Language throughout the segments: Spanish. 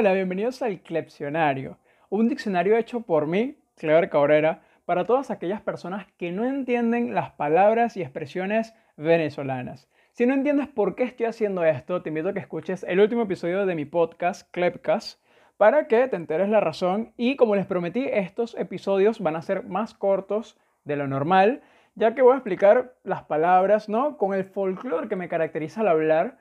Hola, bienvenidos al Clepsionario, un diccionario hecho por mí, Clever Cabrera, para todas aquellas personas que no entienden las palabras y expresiones venezolanas. Si no entiendes por qué estoy haciendo esto, te invito a que escuches el último episodio de mi podcast, Clepcast, para que te enteres la razón y como les prometí, estos episodios van a ser más cortos de lo normal, ya que voy a explicar las palabras, ¿no? Con el folclore que me caracteriza al hablar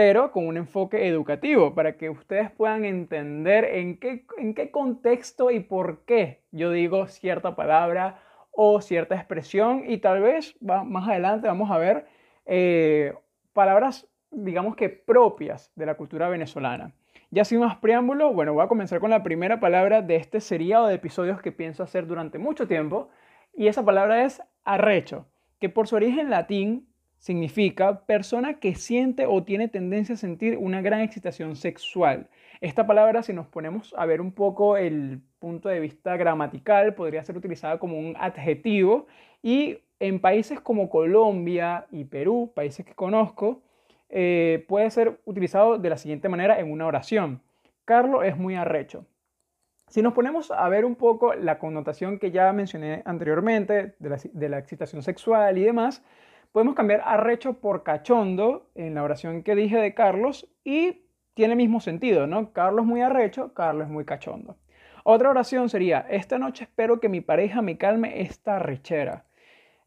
pero con un enfoque educativo, para que ustedes puedan entender en qué, en qué contexto y por qué yo digo cierta palabra o cierta expresión y tal vez más adelante vamos a ver eh, palabras, digamos que propias de la cultura venezolana. Ya sin más preámbulo, bueno, voy a comenzar con la primera palabra de este seriado de episodios que pienso hacer durante mucho tiempo y esa palabra es arrecho, que por su origen latín significa persona que siente o tiene tendencia a sentir una gran excitación sexual. Esta palabra, si nos ponemos a ver un poco el punto de vista gramatical, podría ser utilizada como un adjetivo y en países como Colombia y Perú, países que conozco, eh, puede ser utilizado de la siguiente manera en una oración. Carlos es muy arrecho. Si nos ponemos a ver un poco la connotación que ya mencioné anteriormente de la, de la excitación sexual y demás, Podemos cambiar arrecho por cachondo en la oración que dije de Carlos y tiene el mismo sentido, ¿no? Carlos muy arrecho, Carlos muy cachondo. Otra oración sería, esta noche espero que mi pareja me calme esta arrechera.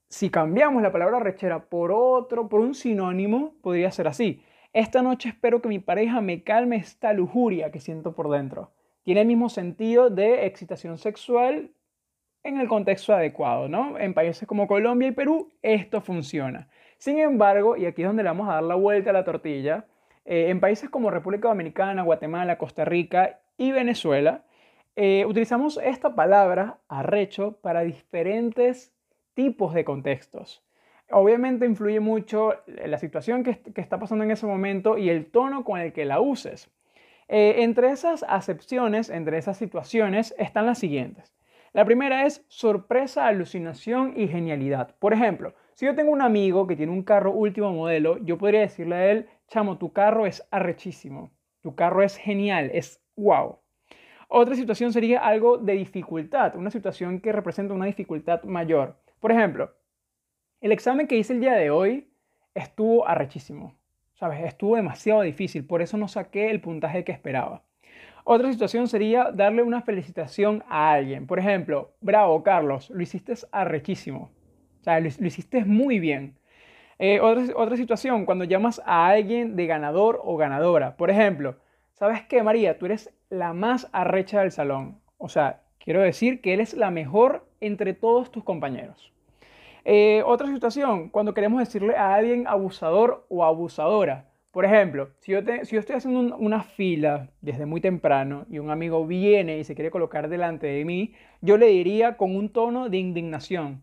Si cambiamos la palabra arrechera por otro, por un sinónimo, podría ser así. Esta noche espero que mi pareja me calme esta lujuria que siento por dentro. Tiene el mismo sentido de excitación sexual en el contexto adecuado, ¿no? En países como Colombia y Perú esto funciona. Sin embargo, y aquí es donde le vamos a dar la vuelta a la tortilla, eh, en países como República Dominicana, Guatemala, Costa Rica y Venezuela, eh, utilizamos esta palabra arrecho para diferentes tipos de contextos. Obviamente influye mucho la situación que, está pasando en ese momento y el tono con el que la uses. Eh, entre esas acepciones, entre esas situaciones, están las siguientes. La primera es sorpresa, alucinación y genialidad. Por ejemplo, si yo tengo un amigo que tiene un carro último modelo, yo podría decirle a él, chamo, tu carro es arrechísimo, tu carro es genial, es wow. Otra situación sería algo de dificultad, una situación que representa una dificultad mayor. Por ejemplo, el examen que hice el día de hoy estuvo arrechísimo, ¿sabes? Estuvo demasiado difícil, por eso no saqué el puntaje que esperaba. Otra situación sería darle una felicitación a alguien. Por ejemplo, bravo Carlos, lo hiciste arrechísimo. O sea, lo, hiciste muy bien. Eh, otra, otra situación, cuando llamas a alguien de ganador o ganadora. Por ejemplo, ¿sabes qué, María? Tú eres la más arrecha del salón. O sea, quiero decir que eres la mejor entre todos tus compañeros. Eh, otra situación, cuando queremos decirle a alguien abusador o abusadora. Por ejemplo, si yo, yo estoy haciendo una fila desde muy temprano y un amigo viene y se quiere colocar delante de mí, yo le diría con un tono de indignación,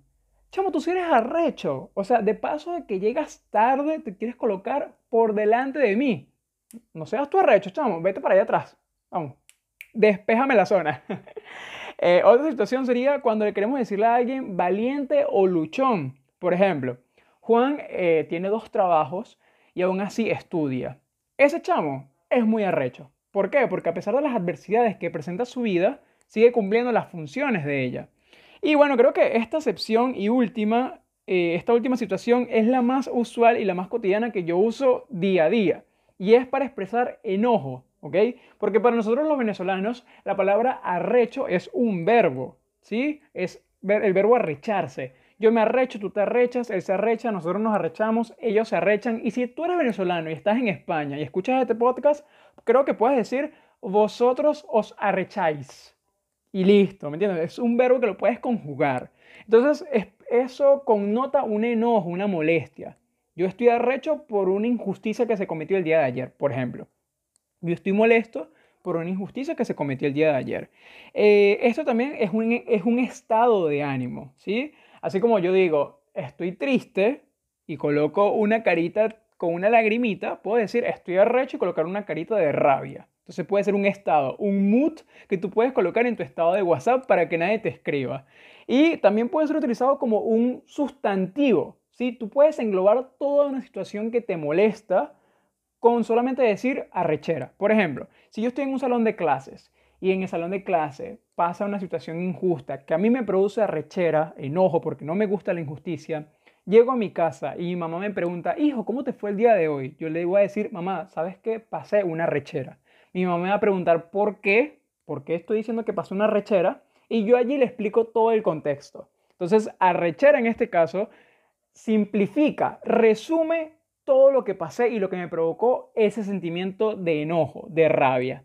chamo, tú si eres arrecho. O sea, de paso de que llegas tarde, te quieres colocar por delante de mí. No seas tú arrecho, chamo, vete para allá atrás. Vamos, despéjame la zona. Eh, otra situación sería cuando le queremos decirle a alguien valiente o luchón. Por ejemplo, Juan eh, tiene dos trabajos y aún así estudia. Ese chamo es muy arrecho. ¿Por qué? Porque a pesar de las adversidades que presenta su vida, sigue cumpliendo las funciones de ella. Y bueno, creo que esta excepción y última, eh, esta última situación es la más usual y la más cotidiana que yo uso día a día. Y es para expresar enojo, ¿ok? Porque para nosotros los venezolanos la palabra arrecho es un verbo, ¿sí? Es el verbo arrecharse. Yo me arrecho, tú te arrechas, él se arrecha, nosotros nos arrechamos, ellos se arrechan. Y si tú eres venezolano y estás en España y escuchas este podcast, creo que puedes decir, vosotros os arrecháis. Y listo, ¿me entiendes? Es un verbo que lo puedes conjugar. Entonces, eso connota un enojo, una molestia. Yo estoy arrecho por una injusticia que se cometió el día de ayer, por ejemplo. Yo estoy molesto por una injusticia que se cometió el día de ayer. Eh, esto también es un, es un estado de ánimo, ¿sí? Así como yo digo, estoy triste y coloco una carita con una lagrimita, puedo decir estoy arrecho y colocar una carita de rabia. Entonces puede ser un estado, un mood que tú puedes colocar en tu estado de WhatsApp para que nadie te escriba. Y también puede ser utilizado como un sustantivo. ¿sí? Tú puedes englobar toda una situación que te molesta con solamente decir arrechera. Por ejemplo, si yo estoy en un salón de clases y en el salón de clase pasa una situación injusta que a mí me produce arrechera, enojo porque no me gusta la injusticia, llego a mi casa y mi mamá me pregunta, hijo, ¿cómo te fue el día de hoy? Yo le voy a decir, mamá, ¿sabes qué? Pasé una arrechera. Mi mamá me va a preguntar por qué, por qué estoy diciendo que pasó una arrechera y yo allí le explico todo el contexto. Entonces, arrechera en este caso simplifica, resume todo lo que pasé y lo que me provocó ese sentimiento de enojo, de rabia.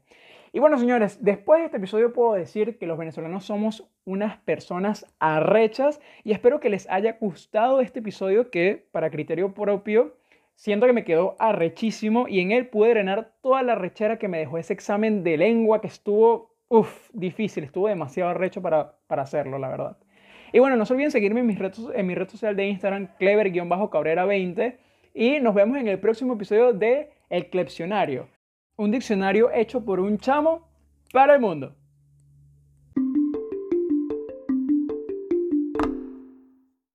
Y bueno, señores, después de este episodio puedo decir que los venezolanos somos unas personas arrechas y espero que les haya gustado este episodio que, para criterio propio, siento que me quedó arrechísimo y en él pude drenar toda la arrechera que me dejó ese examen de lengua que estuvo, uff, difícil, estuvo demasiado arrecho para, para hacerlo, la verdad. Y bueno, no se olviden seguirme en, mis retos, en mi red social de Instagram, clever-cabrera20 y nos vemos en el próximo episodio de El Clepsionario un diccionario hecho por un chamo para el mundo.